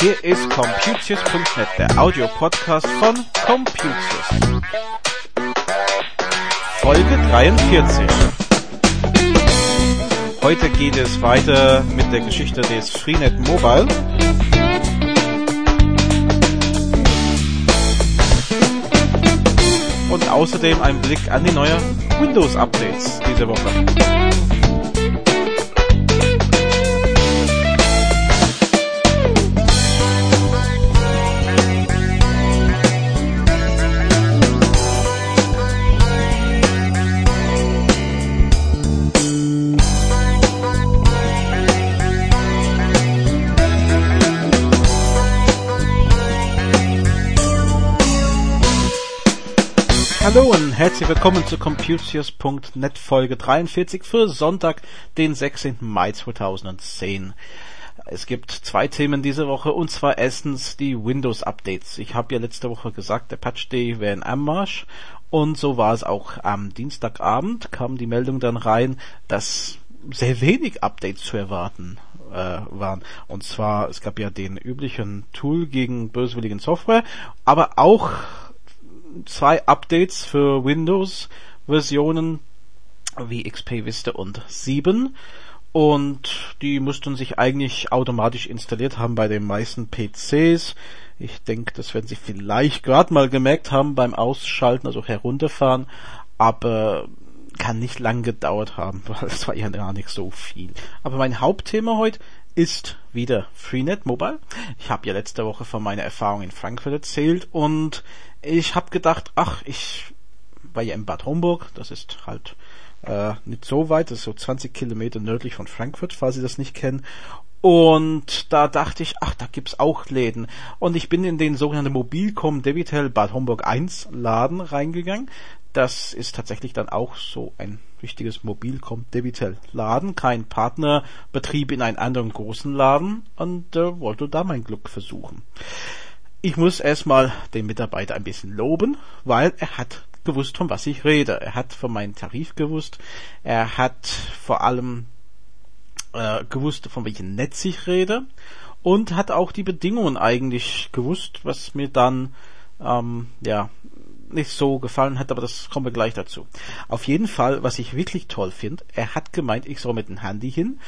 Hier ist Computius.net, der Audiopodcast von Computius. Folge 43. Heute geht es weiter mit der Geschichte des Freenet Mobile. Außerdem ein Blick an die neuen Windows-Updates diese Woche. Hallo und herzlich willkommen zu Computius.net Folge 43 für Sonntag, den 16. Mai 2010. Es gibt zwei Themen diese Woche und zwar erstens die Windows Updates. Ich habe ja letzte Woche gesagt, der Patch Day wäre in Anmarsch und so war es auch am Dienstagabend kam die Meldung dann rein, dass sehr wenig Updates zu erwarten äh, waren. Und zwar, es gab ja den üblichen Tool gegen böswilligen Software, aber auch zwei Updates für Windows-Versionen wie XP Vista und 7 und die mussten sich eigentlich automatisch installiert haben bei den meisten PCs. Ich denke, das werden Sie vielleicht gerade mal gemerkt haben beim Ausschalten, also herunterfahren, aber kann nicht lang gedauert haben, weil es war ja gar nicht so viel. Aber mein Hauptthema heute ist wieder Freenet Mobile. Ich habe ja letzte Woche von meiner Erfahrung in Frankfurt erzählt und ich habe gedacht, ach, ich war ja in Bad Homburg, das ist halt äh, nicht so weit, das ist so 20 Kilometer nördlich von Frankfurt, falls Sie das nicht kennen. Und da dachte ich, ach, da gibt's auch Läden. Und ich bin in den sogenannten Mobilcom Debitel Bad Homburg 1 Laden reingegangen. Das ist tatsächlich dann auch so ein richtiges Mobilcom Debitel Laden, kein Partnerbetrieb in einem anderen großen Laden und äh, wollte da mein Glück versuchen. Ich muss erstmal den Mitarbeiter ein bisschen loben, weil er hat gewusst, von was ich rede. Er hat von meinem Tarif gewusst. Er hat vor allem äh, gewusst, von welchem Netz ich rede. Und hat auch die Bedingungen eigentlich gewusst, was mir dann ähm, ja nicht so gefallen hat, aber das kommen wir gleich dazu. Auf jeden Fall, was ich wirklich toll finde, er hat gemeint, ich soll mit dem Handy hin.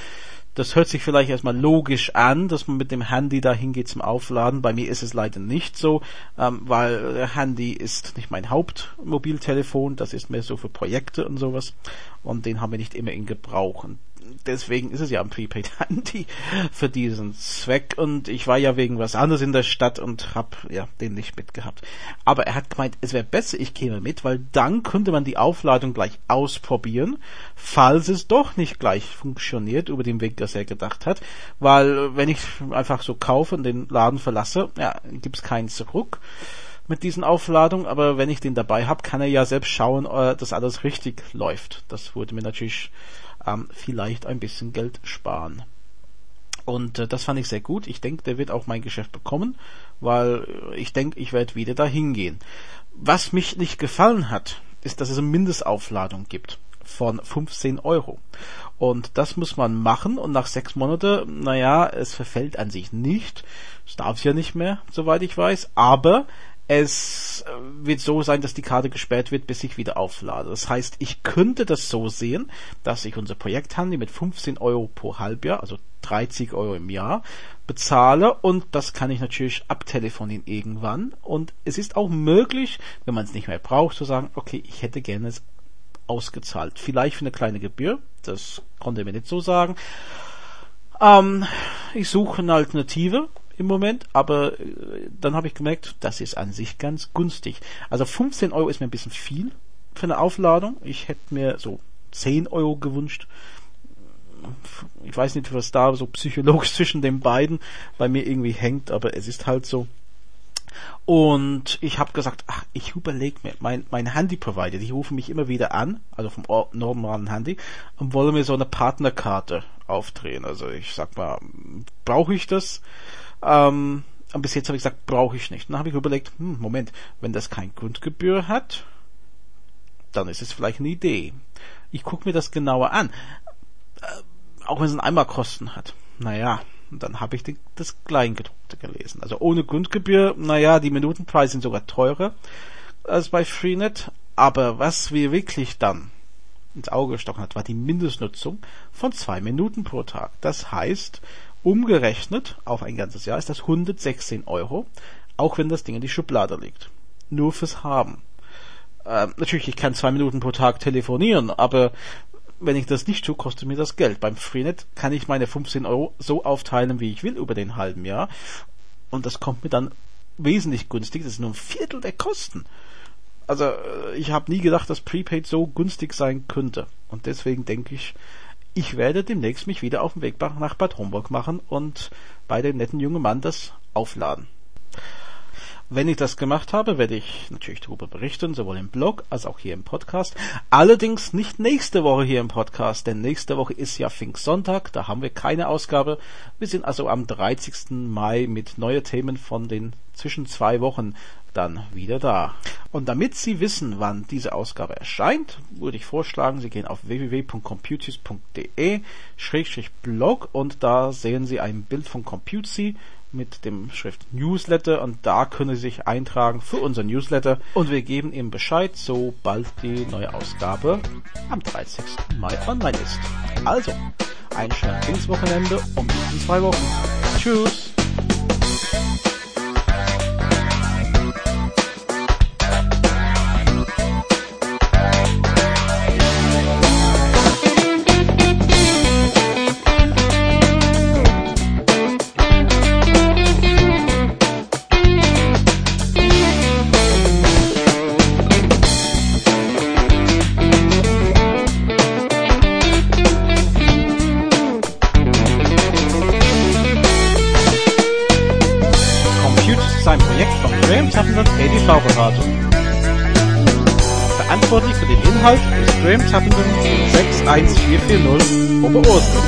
Das hört sich vielleicht erstmal logisch an, dass man mit dem Handy dahin geht zum Aufladen. Bei mir ist es leider nicht so, ähm, weil Handy ist nicht mein Hauptmobiltelefon, das ist mehr so für Projekte und sowas. Und den haben wir nicht immer in Gebrauch. Und deswegen ist es ja ein Prepaid-Handy für diesen Zweck und ich war ja wegen was anderes in der Stadt und hab ja den nicht mitgehabt. Aber er hat gemeint, es wäre besser, ich käme mit, weil dann könnte man die Aufladung gleich ausprobieren, falls es doch nicht gleich funktioniert über den Weg, das er gedacht hat, weil wenn ich einfach so kaufe und den Laden verlasse, ja, gibt's keinen zurück mit diesen Aufladungen, aber wenn ich den dabei habe, kann er ja selbst schauen, äh, dass alles richtig läuft. Das würde mir natürlich ähm, vielleicht ein bisschen Geld sparen. Und äh, das fand ich sehr gut. Ich denke, der wird auch mein Geschäft bekommen, weil ich denke, ich werde wieder dahin gehen. Was mich nicht gefallen hat, ist, dass es eine Mindestaufladung gibt von 15 Euro. Und das muss man machen und nach sechs Monaten, naja, es verfällt an sich nicht. Es darf ja nicht mehr, soweit ich weiß. Aber es äh, wird so sein, dass die Karte gesperrt wird, bis ich wieder auflade. Das heißt, ich könnte das so sehen, dass ich unser Projekthandy mit 15 Euro pro Halbjahr, also 30 Euro im Jahr, bezahle und das kann ich natürlich abtelefonieren irgendwann. Und es ist auch möglich, wenn man es nicht mehr braucht, zu sagen, okay, ich hätte gerne es ausgezahlt. Vielleicht für eine kleine Gebühr, das konnte er mir nicht so sagen. Ähm, ich suche eine Alternative im Moment, aber äh, dann habe ich gemerkt, das ist an sich ganz günstig. Also 15 Euro ist mir ein bisschen viel für eine Aufladung. Ich hätte mir so 10 Euro gewünscht. Ich weiß nicht, was da so psychologisch zwischen den beiden bei mir irgendwie hängt, aber es ist halt so. Und ich habe gesagt, ach, ich überlege mir, mein, mein Handy-Provider, die rufen mich immer wieder an, also vom normalen Handy, und wollen mir so eine Partnerkarte aufdrehen. Also ich sag mal, brauche ich das? Ähm, Und bis jetzt habe ich gesagt, brauche ich nicht. Dann habe ich überlegt, hm, Moment, wenn das kein Grundgebühr hat, dann ist es vielleicht eine Idee. Ich gucke mir das genauer an. Äh, auch wenn es einen Eimerkosten hat. Naja, dann habe ich die, das Kleingedruckte gelesen. Also ohne Grundgebühr, naja, die Minutenpreise sind sogar teurer als bei Freenet. Aber was wir wirklich dann ins Auge gestochen hat, war die Mindestnutzung von zwei Minuten pro Tag. Das heißt, umgerechnet auf ein ganzes Jahr ist das 116 Euro, auch wenn das Ding in die Schublade liegt. Nur fürs Haben. Äh, natürlich, ich kann zwei Minuten pro Tag telefonieren, aber wenn ich das nicht tue, kostet mir das Geld. Beim Freenet kann ich meine 15 Euro so aufteilen, wie ich will über den halben Jahr. Und das kommt mir dann wesentlich günstig. Das ist nur ein Viertel der Kosten. Also äh, ich habe nie gedacht, dass Prepaid so günstig sein könnte. Und deswegen denke ich, ich werde demnächst mich wieder auf den Weg nach Bad Homburg machen und bei dem netten jungen Mann das aufladen. Wenn ich das gemacht habe, werde ich natürlich darüber berichten, sowohl im Blog als auch hier im Podcast. Allerdings nicht nächste Woche hier im Podcast, denn nächste Woche ist ja Pfingstsonntag, da haben wir keine Ausgabe. Wir sind also am 30. Mai mit neuen Themen von den zwischen zwei Wochen dann wieder da. Und damit Sie wissen, wann diese Ausgabe erscheint, würde ich vorschlagen, Sie gehen auf www.computys.de-blog und da sehen Sie ein Bild von Computzy mit dem Schrift Newsletter und da können Sie sich eintragen für unser Newsletter und wir geben Ihnen Bescheid, sobald die neue Ausgabe am 30. Mai online ist. Also, ein schönes Wochenende und bis in zwei Wochen. Tschüss! EDV-Beratung. Verantwortlich für den Inhalt ist Graham Tappenden 61440 Oberursel.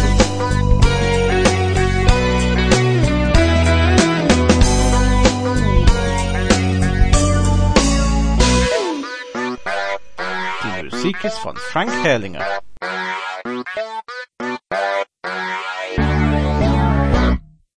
Die Musik ist von Frank Herrlinger.